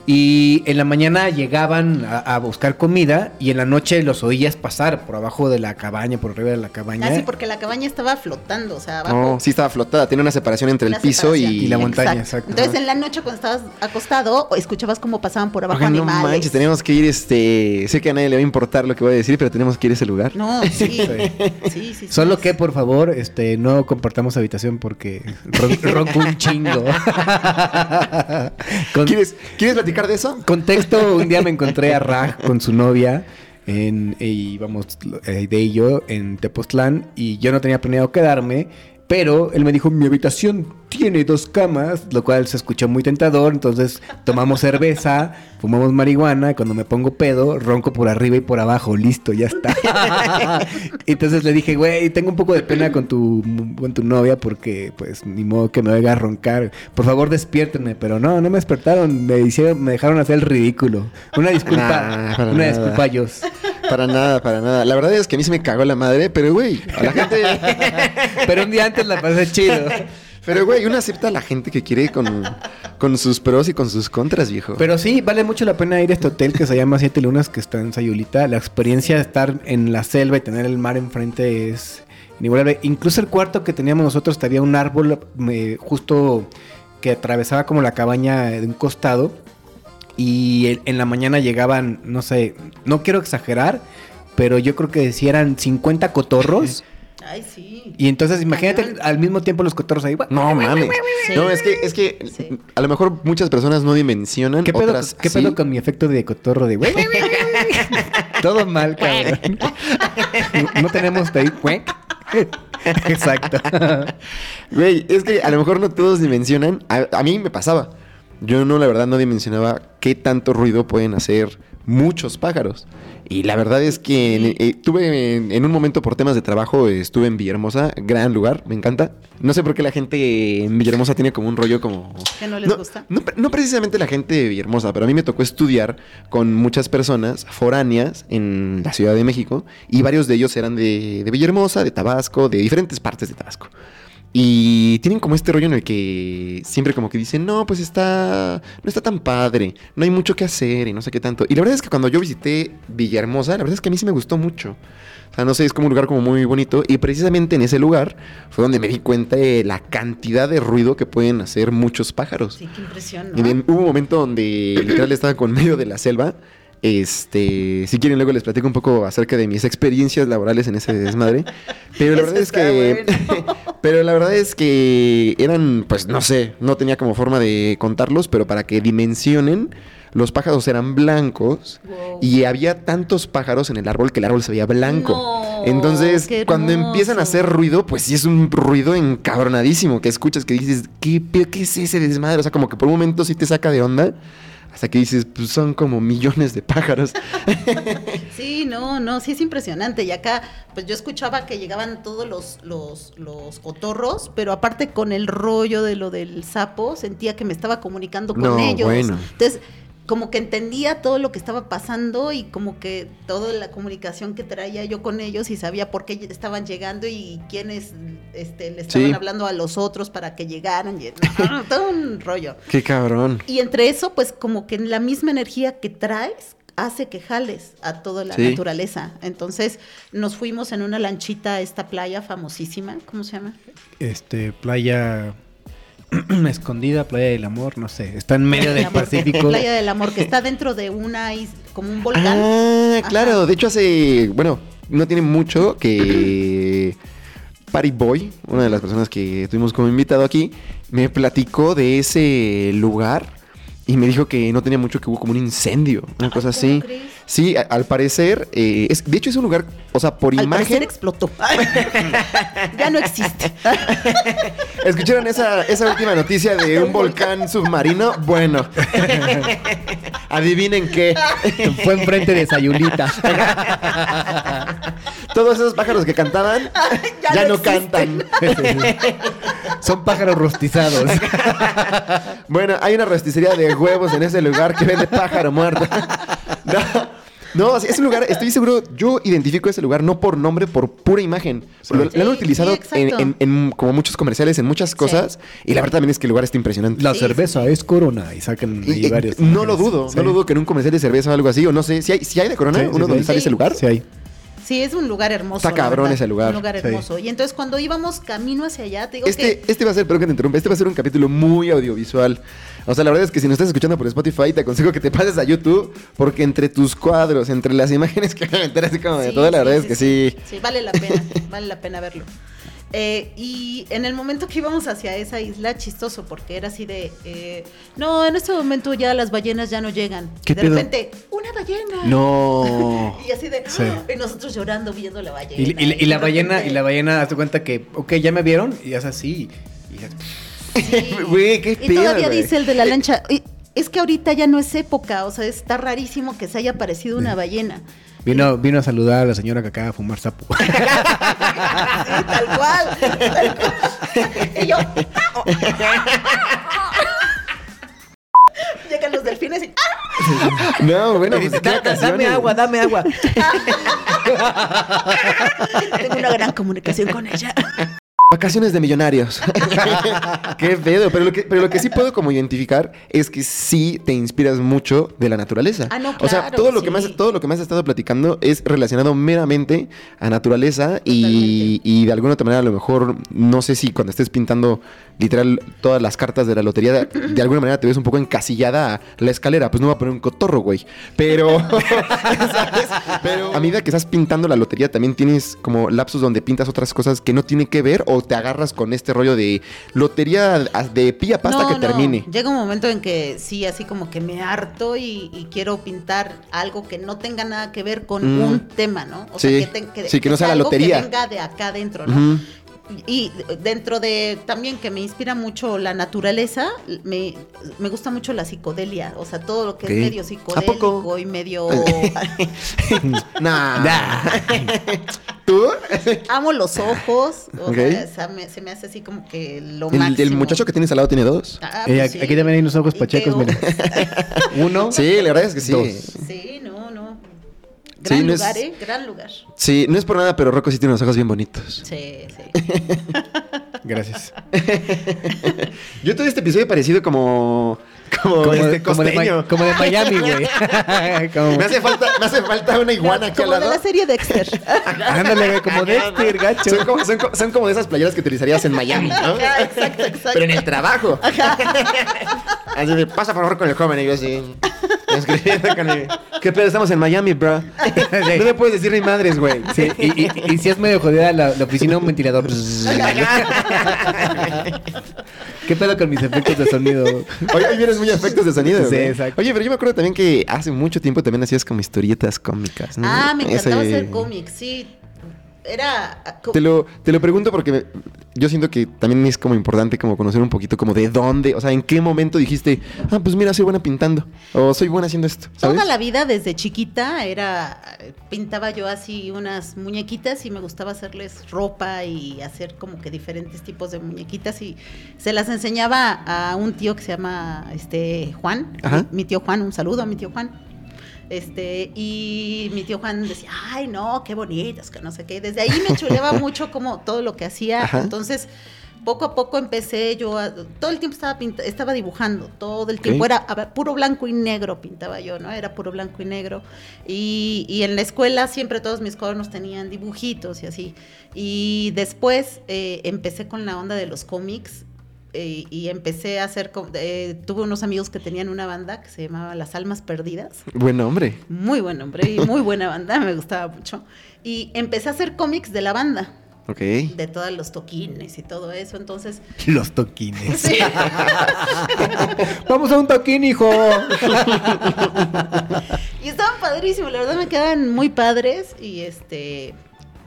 Y en la mañana llegaban a, a buscar comida y en la noche los oías pasar por abajo de la cabaña, por arriba de la cabaña. Ah, sí, porque la cabaña estaba flotando, o sea, abajo. No, sí estaba flotada. Tiene una separación entre Una el piso separación. y... Y la montaña, exacto. Entonces en la noche cuando estabas acostado, escuchabas cómo pasaban por abajo Oigan, no animales. manches, tenemos que ir, este... Sé que a nadie le va a importar lo que voy a decir, pero tenemos que ir a ese lugar. No, sí. sí, sí, sí. Solo que, por favor, este, no compartamos habitación porque ron- ronco un chingo. Con- ¿Quieres, ¿Quieres platicar de eso? Contexto, un día me encontré a Raj con su novia en, y íbamos eh, de ello en Tepoztlán y yo no tenía planeado quedarme, pero él me dijo, mi habitación tiene dos camas, lo cual se escuchó muy tentador, entonces tomamos cerveza, fumamos marihuana, cuando me pongo pedo, ronco por arriba y por abajo, listo, ya está. entonces le dije, güey, tengo un poco de pena con tu, con tu novia porque pues ni modo que me oiga a roncar, por favor despiértenme, pero no, no me despertaron, me hicieron, me dejaron hacer el ridículo. Una disculpa, Nah, una disculpa, Jos. Para nada, para nada. La verdad es que a mí se me cagó la madre, pero güey, a la gente... Pero un día antes la pasé chido. Pero güey, uno acepta a la gente que quiere con, con sus pros y con sus contras, viejo. Pero sí, vale mucho la pena ir a este hotel que se llama Siete Lunas, que está en Sayulita. La experiencia de estar en la selva y tener el mar enfrente es inigualable. Incluso el cuarto que teníamos nosotros, había un árbol eh, justo que atravesaba como la cabaña de un costado. Y en, la mañana llegaban, no sé, no quiero exagerar, pero yo creo que si eran 50 cotorros. Ay, sí. y entonces imagínate al mismo tiempo los cotorros ahí. No mames. Sí. No, es que, es que Sí. a lo mejor muchas personas no dimensionan. ¿Qué pedo, otras ¿qué sí. pedo con mi efecto de cotorro de güey? Todo mal, cabrón. No, no tenemos ahí, güey. Exacto. Güey, es que a lo mejor no todos dimensionan. A, a mí me pasaba. Yo no, la verdad, no dimensionaba qué tanto ruido pueden hacer muchos pájaros. Y la verdad es que eh, tuve en, en un momento por temas de trabajo, estuve en Villahermosa, gran lugar, me encanta. No sé por qué la gente en Villahermosa tiene como un rollo como... ¿Que no les no, gusta? No, no precisamente la gente de Villahermosa, pero a mí me tocó estudiar con muchas personas foráneas en la Ciudad de México y varios de ellos eran de, de Villahermosa, de Tabasco, de diferentes partes de Tabasco. Y tienen como este rollo en el que siempre como que dicen, no, pues está, no está tan padre, no hay mucho que hacer y no sé qué tanto. Y la verdad es que cuando yo visité Villahermosa, la verdad es que a mí sí me gustó mucho. O sea, no sé, es como un lugar como muy bonito. Y precisamente en ese lugar fue donde me di cuenta de la cantidad de ruido que pueden hacer muchos pájaros. Sí, qué impresión, Y ¿no? en- hubo un momento donde literal estaba con medio de la selva. Este, si quieren luego les platico un poco acerca de mis experiencias laborales en ese desmadre. Pero la verdad es que bueno. pero la verdad es que eran pues no sé, no tenía como forma de contarlos, pero para que dimensionen los pájaros eran blancos Wow. y había tantos pájaros en el árbol que el árbol se veía blanco. No, Entonces, cuando empiezan a hacer ruido, pues sí es un ruido encabronadísimo que escuchas que dices, ¿qué, qué es ese desmadre? O sea, como que por un momento sí te saca de onda, hasta que dices, pues son como millones de pájaros. Sí, no, no, sí es impresionante. Y acá, pues yo escuchaba que llegaban todos los, los, los cotorros, pero aparte con el rollo de lo del sapo, sentía que me estaba comunicando con No, ellos. bueno. Entonces, como que entendía todo lo que estaba pasando y como que toda la comunicación que traía yo con ellos y sabía por qué estaban llegando y quiénes este, le estaban Sí. hablando a los otros para que llegaran. Y, no, todo un rollo. Qué cabrón. Y entre eso, pues como que en la misma energía que traes, hace que jales a toda la Sí. naturaleza. Entonces nos fuimos en una lanchita a esta playa famosísima, ¿cómo se llama? Este, playa escondida, playa del amor, no sé. Está en medio del. Pacífico. Playa del Amor, que está dentro de una isla, como un volcán. Ah, Ajá. claro. De hecho, hace. Bueno, no tiene mucho que. Party Boy, una de las personas que tuvimos como invitado aquí, me platicó de ese lugar y me dijo que no tenía mucho que hubo como un incendio, una cosa ¿cómo así. crees? Sí, al parecer, eh, es, de hecho es un lugar, o sea, por Al parecer imagen. explotó. ya no existe. ¿Escucharon esa, esa última noticia de un volcán submarino? Bueno, adivinen qué. Fue enfrente de Sayulita. Todos esos pájaros que cantaban ya, Ya no no cantan. Son pájaros rostizados. Bueno, hay una rosticería de huevos en ese lugar que vende pájaro muerto. No, no, ese lugar, estoy seguro, yo identifico ese lugar no por nombre, por pura imagen. Sí, lo han utilizado en, en- en como muchos comerciales, en muchas cosas. Y la verdad también es que el lugar está impresionante. La Sí, cerveza es corona y sacan Y- ahí varios. no lo dudo, Sí. no lo dudo que en un comercial de cerveza o algo así, o no sé, si hay, si hay de Corona, uno sí. donde sale Sí. ese lugar. Sí, hay. Sí, es un lugar hermoso. Está cabrón ese lugar. Un lugar Sí. hermoso. Y entonces cuando íbamos camino hacia allá, te digo Este, que... este va a ser, perdón que te interrumpa, este va a ser un capítulo muy audiovisual. O sea, la verdad es que si nos estás escuchando por Spotify, te aconsejo que te pases a YouTube, porque entre tus cuadros, entre las imágenes que van a meter así como de Sí, todo, la sí, verdad es que sí. Sí, vale la pena, vale la pena verlo. Eh, y en el momento que íbamos hacia esa isla, chistoso, porque era así de, eh, no, en este momento ya las ballenas ya no llegan. ¿Qué y de pedo? repente, una ballena. No. Y así de, Sí. ¡ah! y nosotros llorando viendo la ballena. Y, y- y la ballena, repente- y la ballena, hazte cuenta que, ok, ya me vieron, y es así. Y ya- Sí. Güey, qué Y pedo, todavía güey. dice el de la lancha, "Y- es que ahorita ya no es época, o sea, está rarísimo que se haya aparecido una ballena. Vino, vino a saludar a la señora que acaba de fumar sapo. Sí, tal cual. tal cual. y yo. Llegan los delfines y. ¡ah! No, bueno, pues dice, qué "Da- dame agua, dame agua. Tengo una gran comunicación con ella. Vacaciones de millonarios. Qué pedo. Pero lo, que, pero lo que sí puedo como identificar es que sí te inspiras mucho de la naturaleza. Ah, no, o sea, claro, todo lo, que me has, todo lo que me has estado platicando es relacionado meramente a naturaleza y, y de alguna otra manera a lo mejor, no sé si cuando estés pintando literal todas las cartas de la lotería, de, alguna manera te ves un poco encasillada a la escalera. Pues no va a poner un cotorro, güey. Pero, ¿sabes? Pero a medida que estás pintando la lotería también tienes como lapsos donde pintas otras cosas que no tienen que ver o te agarras con este rollo de lotería de pilla pasta No, que no, termine. Llega un momento en que sí, así como que me harto y, y quiero pintar algo que no tenga nada que ver con Mm. un tema, ¿no? O Sí, sea, que, te- sí, que no sea la lotería. Que venga de acá adentro, ¿no? Y dentro de también que me inspira mucho la naturaleza, me, me gusta mucho la psicodelia, o sea, todo lo que es medio ¿A psicodélico poco? y medio... Nah. ¿Tú? Amo los ojos, o Ok. sea, me- se me hace así como que lo El, máximo. el muchacho que tienes al lado tiene dos. Ah, Eh, pues aquí sí. aquí también hay unos ojos pachecos, mira. Uno. Sí, la verdad es que sí. Dos. Sí, no, no. Sí, Gran no es- lugar, ¿eh? Gran lugar. Sí, no es por nada, pero Rocco sí tiene unos ojos bien bonitos. Sí, sí. Gracias. Yo todo este episodio parecido como. Como, Como, este de, como, de, costeño. Como de Miami, güey. Me hace falta, me hace falta una iguana aquí al Como de la serie Dexter. Ándale, güey, como Dexter, gacho. Son como, son, son como de esas playeras que utilizarías en Miami, ¿no? Ajá, exacto, exacto. Pero en el trabajo. Así de, pasa por favor con el joven. Y yo así. ¿Qué pedo? Estamos en Miami, bro. No me puedes decir ni madres, güey. Sí, y, y, y si es medio jodida la, la oficina, un ventilador. ¿Qué pedo con mis efectos de sonido? Hoy, hoy vienes muy efectos de sonido, Sí, güey. exacto. Oye, pero yo me acuerdo también que hace mucho tiempo también hacías como historietas cómicas, ¿no? Ah, me encantaba Ese- hacer cómics, sí. Era... ah, Te lo, te lo pregunto porque yo siento que también es como importante como conocer un poquito como de dónde, o sea, en qué momento dijiste, ah, pues mira, soy buena pintando, o soy buena haciendo esto, ¿sabes? Toda la vida desde chiquita era pintaba yo así unas muñequitas y me gustaba hacerles ropa y hacer como que diferentes tipos de muñequitas y se las enseñaba a un tío que se llama este Juan, Ajá. mi, mi tío Juan, un saludo a mi tío Juan. Este, y mi tío Juan decía, ay no, qué bonitas, que no sé qué. Desde ahí me chuleaba mucho como todo lo que hacía. Ajá. Entonces, poco a poco empecé yo a- todo el tiempo estaba pinta- estaba dibujando, todo el tiempo era a puro blanco y negro pintaba yo, ¿no? Era puro blanco y negro. Y, y en la escuela siempre todos mis cuadernos tenían dibujitos y así. Y después eh, empecé con la onda de los cómics. Eh, y empecé a hacer, eh, tuve unos amigos que tenían una banda que se llamaba Las Almas Perdidas. Buen hombre. Muy buen hombre y muy buena banda, me gustaba mucho. Y empecé a hacer cómics de la banda, Ok. de todos los toquines y todo eso. Entonces, Los toquines. sí. Vamos a un toquín, hijo. y estaban padrísimos, la verdad me quedaban muy padres y este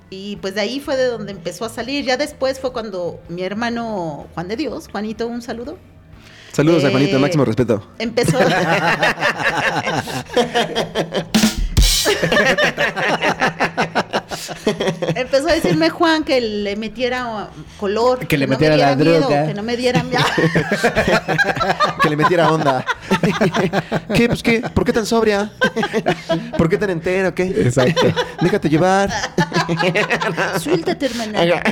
y pues de ahí fue de donde empezó a salir. Ya después fue cuando mi hermano Juan de Dios, Juanito, un saludo, Saludos a Eh, Juanito, máximo respeto. empezó Empezó a decirme Juan que le metiera color, Que le no me metiera la miedo, droga. que no me diera miedo. Que le metiera onda. ¿Qué? Pues qué. ¿Por qué tan sobria? ¿Por qué tan entero? ¿Qué? Exacto. Déjate llevar. Suéltate, hermana.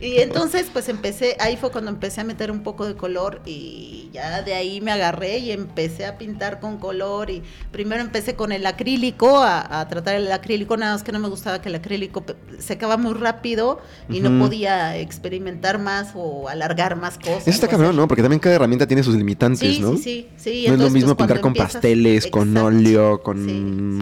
y entonces, pues empecé, ahí fue cuando empecé a meter un poco de color y ya de ahí me agarré y empecé a pintar con color y primero empecé con el acrílico, a, a tratar el acrílico, nada más que no me gustaba que el acrílico secaba muy rápido y no podía experimentar más o alargar más cosas. Eso está cabrón, ¿no? Porque también cada herramienta tiene sus limitantes, Sí, ¿no? sí, sí, sí. No es lo entonces, mismo pues, pintar con empiezas- pasteles, con óleo, con Sí,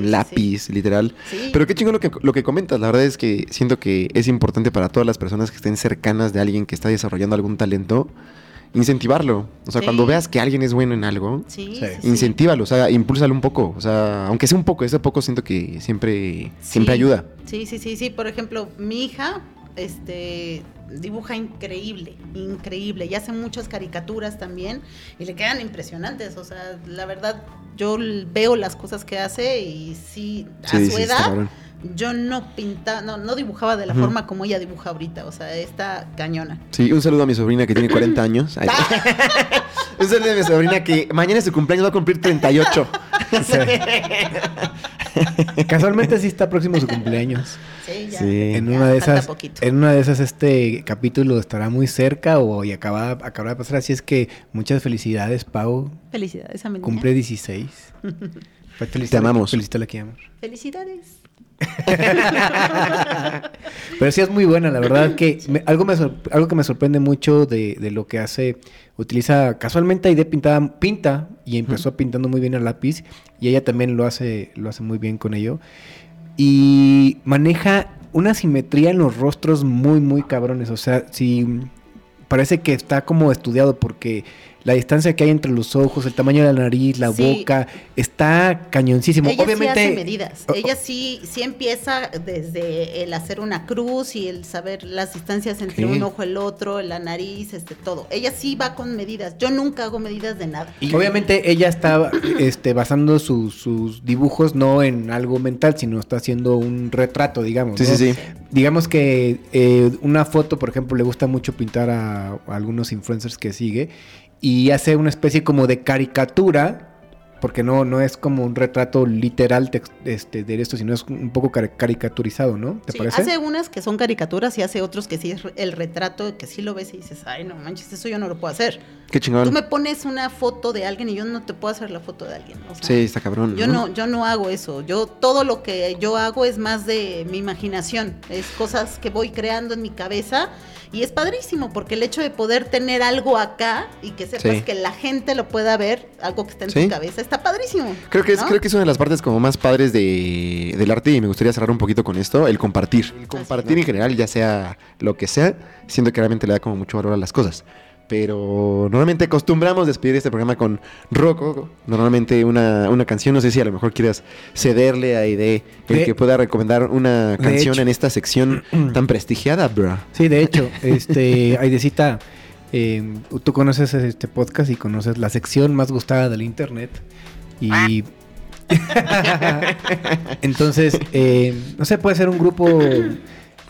sí, lápiz, literal. Pero qué chingo lo que, lo que comentas. La verdad es que siento que es importante para todas las personas que estén cercanas de alguien que está desarrollando algún talento, incentivarlo. O sea, Sí. cuando veas que alguien es bueno en algo, Sí, Sí. incentívalo, o sea, impúlsalo un poco. O sea, aunque sea un poco, ese poco siento que siempre, siempre ayuda. Sí, sí, sí, sí. Por ejemplo, mi hija, este, dibuja increíble, increíble. Y hace muchas caricaturas también y le quedan impresionantes. O sea, la verdad, yo veo las cosas que hace y sí, a Sí, su edad. Yo no pintaba, no, no dibujaba de la forma como ella dibuja ahorita. O sea, está cañona. Sí, un saludo a mi sobrina que tiene 40 años. Ay. un saludo a mi sobrina que mañana es su cumpleaños, va a cumplir 38. Casualmente sí está próximo su cumpleaños. Sí, ya. Sí. En ya, una de falta esas, poquito. en una de esas este capítulo estará muy cerca o y acaba, acabará de pasar. Así es que muchas felicidades, Pau. Felicidades a mi niña. Cumple 16. Te amamos. Felicítala aquí, amor. Felicidades. Pero sí es muy buena, la verdad que me- algo, me algo que me sorprende mucho de, de lo que hace, utiliza casualmente Aide pintada, pinta y empezó pintando muy bien a lápiz y ella también lo hace, lo hace muy bien con ello. Y maneja una simetría en los rostros muy, muy cabrones. O sea, si parece que está como estudiado porque la distancia que hay entre los ojos, el tamaño de la nariz, la Sí. boca, está cañoncísimo. Ella Obviamente, sí hace medidas. Ella sí, sí empieza desde el hacer una cruz y el saber las distancias entre un ojo y el otro, la nariz, este todo. Ella sí va con medidas. Yo nunca hago medidas de nada. Y obviamente ella está este, basando sus- sus dibujos no en algo mental, sino está haciendo un retrato, digamos. Sí, ¿no? sí, sí. Digamos que eh, una foto, por ejemplo, le gusta mucho pintar a, a algunos influencers que sigue y hace una especie como de caricatura. Porque no, no es como un retrato literal este, de esto, sino es un poco cari- caricaturizado, ¿no? ¿Te Sí, parece? hace unas que son caricaturas y hace otros que sí es el retrato, que sí lo ves y dices, ay, no manches, eso yo no lo puedo hacer. Qué chingón. Tú me pones una foto de alguien y yo no te puedo hacer la foto de alguien. o sea, Sí, está cabrón. Yo no, yo no hago eso. Yo todo lo que yo hago es más de mi imaginación. Es cosas que voy creando en mi cabeza. Y es padrísimo, porque el hecho de poder tener algo acá y que sepas Sí. que la gente lo pueda ver, algo que está en Sí. tu cabeza, está padrísimo. Creo que, es, creo que es una de las partes como más padres de, del arte y me gustaría cerrar un poquito con esto, el compartir. El compartir en general, ya sea lo que sea, siento que realmente le da como mucho valor a las cosas. Pero normalmente acostumbramos despedir este programa con Rocco, normalmente una, una canción, no sé si a lo mejor quieras cederle a Ide el De- que pueda recomendar una canción hecho. en esta sección tan prestigiada, bro. Sí, de hecho, este, Aidecita, eh, tú conoces este podcast y conoces la sección más gustada del internet. Y. Entonces, eh, no sé, puede ser un grupo,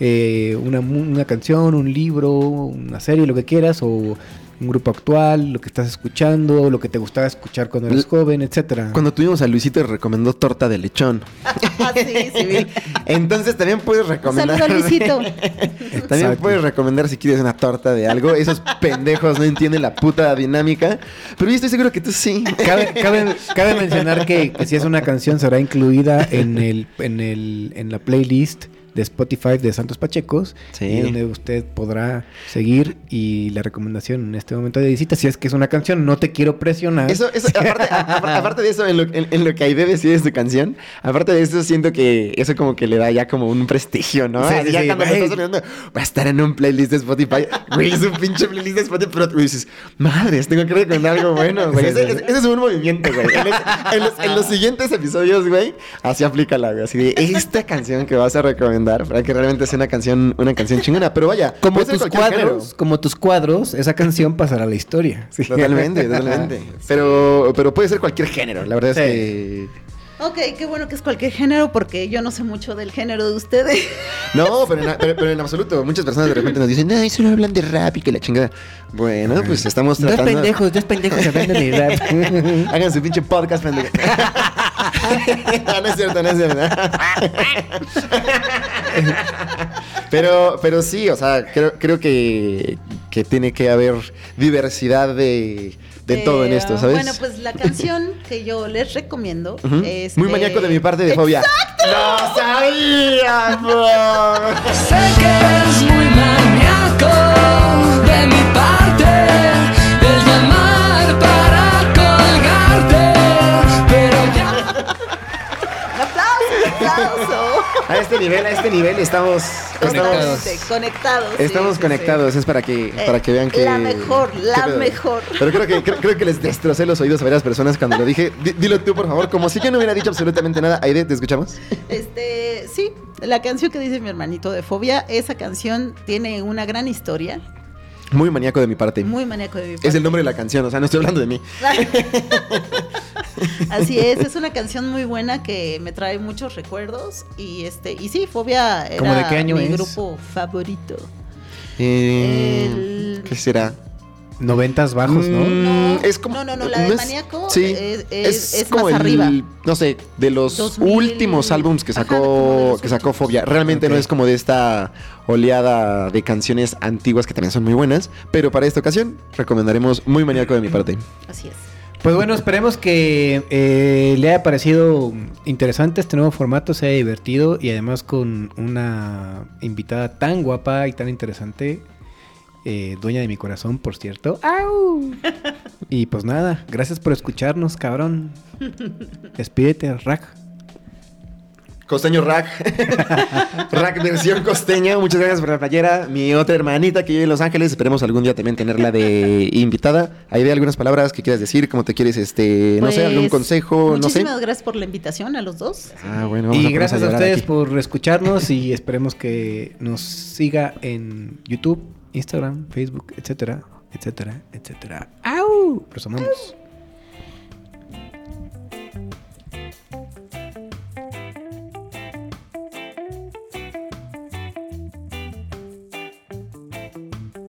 eh, una, canción, un libro, una serie, lo que quieras, o un grupo actual, lo que estás escuchando, lo que te gustaba escuchar cuando eras L- joven, etcétera. Cuando tuvimos a Luisito recomendó torta de lechón. Ah, sí, sí. Entonces también puedes recomendar. saludo a Luisito. También Exacto. puedes recomendar si quieres una torta de algo. Esos pendejos no entienden la puta dinámica. Pero yo estoy seguro que tú sí. Cabe, cabe- cabe mencionar que, que si es una canción será incluida en el, en el, en la playlist de Spotify de Santos Pachecos, Sí. y donde usted podrá seguir y la recomendación en este momento de visita, si es que es una canción, no te quiero presionar. Eso, eso, aparte, a- aparte de eso, en lo, en, en lo que Aide decide de su canción, aparte de eso, siento que eso como que le da ya como un prestigio, ¿no? Sí, Así sí, ya cuando lo estás sonando, va a estar en un playlist de Spotify. Güey, es un pinche playlist de Spotify, pero tú dices, madres, tengo que recomendar algo bueno, güey. Ese, ese- es un movimiento, güey. En, los- en los, en los siguientes episodios, güey, así aplícala, güey. Así de esta canción que vas a recomendar para que realmente sea una canción, una canción chingona. Pero vaya, como tus género. cuadros, como tus cuadros, esa canción pasará a la historia. Sí. Totalmente, totalmente. Pero, pero puede ser cualquier género. La verdad Sí. es que. Ok, qué bueno que es cualquier género porque yo no sé mucho del género de ustedes. No, pero en, pero, pero en absoluto. Muchas personas de repente nos dicen, ay, solo hablan de rap y que la chingada. Bueno, pues estamos Dos tratando. pendejos, dos pendejos hablando de rap. Hagan su pinche podcast, pendejo. no, no es cierto, no es cierto. pero, pero sí, o sea, creo, creo que, que tiene que haber diversidad de, de todo en Eh, esto, ¿sabes? Bueno, pues la canción que yo les recomiendo es. Muy de- maníaco de mi parte de fobia. ¡No sabía! bro! Sé que es muy maníaco de mi A este nivel, a este nivel estamos Conectados. Totalmente, conectados. Estamos sí, sí. conectados, es para que, para que vean que... la mejor, la mejor. Pero creo que, creo, creo que les destrocé los oídos a varias personas cuando lo dije. Di- dilo tú, por favor, como si yo no hubiera dicho absolutamente nada. Aide, ¿te escuchamos? Este, sí, la canción que dice mi hermanito de Fobia, esa canción tiene una gran historia, Muy maníaco de mi parte. muy maníaco de mi Es el nombre de la canción, o sea, no estoy hablando de mí. Así es, es una canción muy buena que me trae muchos recuerdos y este y sí, Fobia era ¿Cómo de qué año mi es? grupo favorito. Eh, El- ¿Qué será? Noventas bajos, ¿no? Mm, No, es como, no, no, no, la de es- Maníaco sí, es- es- es como más el, arriba. No sé, de los 2000, últimos álbums que sacó, que sacó. Fobia. Realmente no es como de esta oleada de canciones antiguas que también son muy buenas. Pero para esta ocasión recomendaremos Muy Maníaco de mi parte. Así es. Pues bueno, esperemos que eh, le haya parecido interesante este nuevo formato, sea divertido y además con una invitada tan guapa y tan interesante, eh, dueña de mi corazón, por cierto. ¡Au! Y pues nada, gracias por escucharnos, cabrón. Despídete, Rack. Costeño Rack. Rack versión costeña. Muchas gracias por la playera. Mi otra hermanita que vive en Los Ángeles. Esperemos algún día también tenerla de invitada. Hay de algunas palabras que quieras decir, cómo te quieres, este, no sé, algún Pues, consejo, no sé. Muchísimas gracias por la invitación a los dos. Ah, bueno, vamos Y gracias a ustedes aquí. por escucharnos y esperemos que nos siga en YouTube, Instagram, Facebook, etcétera, etcétera, etcétera. ¡Au! Resumamos.